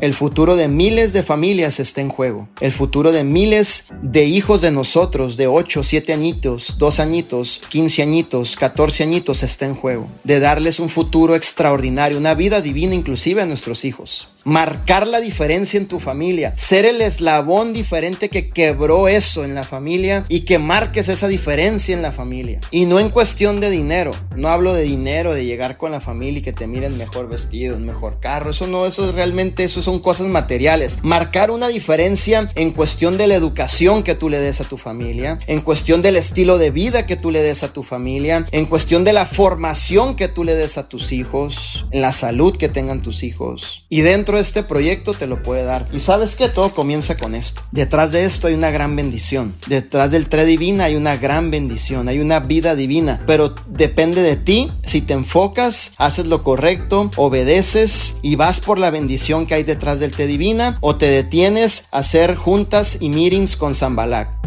El futuro de miles de familias está en juego. El futuro de miles de hijos de nosotros de 8, 7 añitos, 2 añitos, 15 añitos, 14 añitos está en juego. De darles un futuro extraordinario, una vida divina inclusive a nuestros hijos marcar la diferencia en tu familia, ser el eslabón diferente que quebró eso en la familia y que marques esa diferencia en la familia. Y no en cuestión de dinero, no hablo de dinero, de llegar con la familia y que te miren mejor vestido, mejor carro, eso no, eso es realmente, eso son cosas materiales. Marcar una diferencia en cuestión de la educación que tú le des a tu familia, en cuestión del estilo de vida que tú le des a tu familia, en cuestión de la formación que tú le des a tus hijos, en la salud que tengan tus hijos. Y dentro este proyecto te lo puede dar. Y sabes que todo comienza con esto. Detrás de esto hay una gran bendición. Detrás del tre divina hay una gran bendición. Hay una vida divina. Pero depende de ti si te enfocas, haces lo correcto, obedeces y vas por la bendición que hay detrás del té divina o te detienes a hacer juntas y meetings con Zambalak.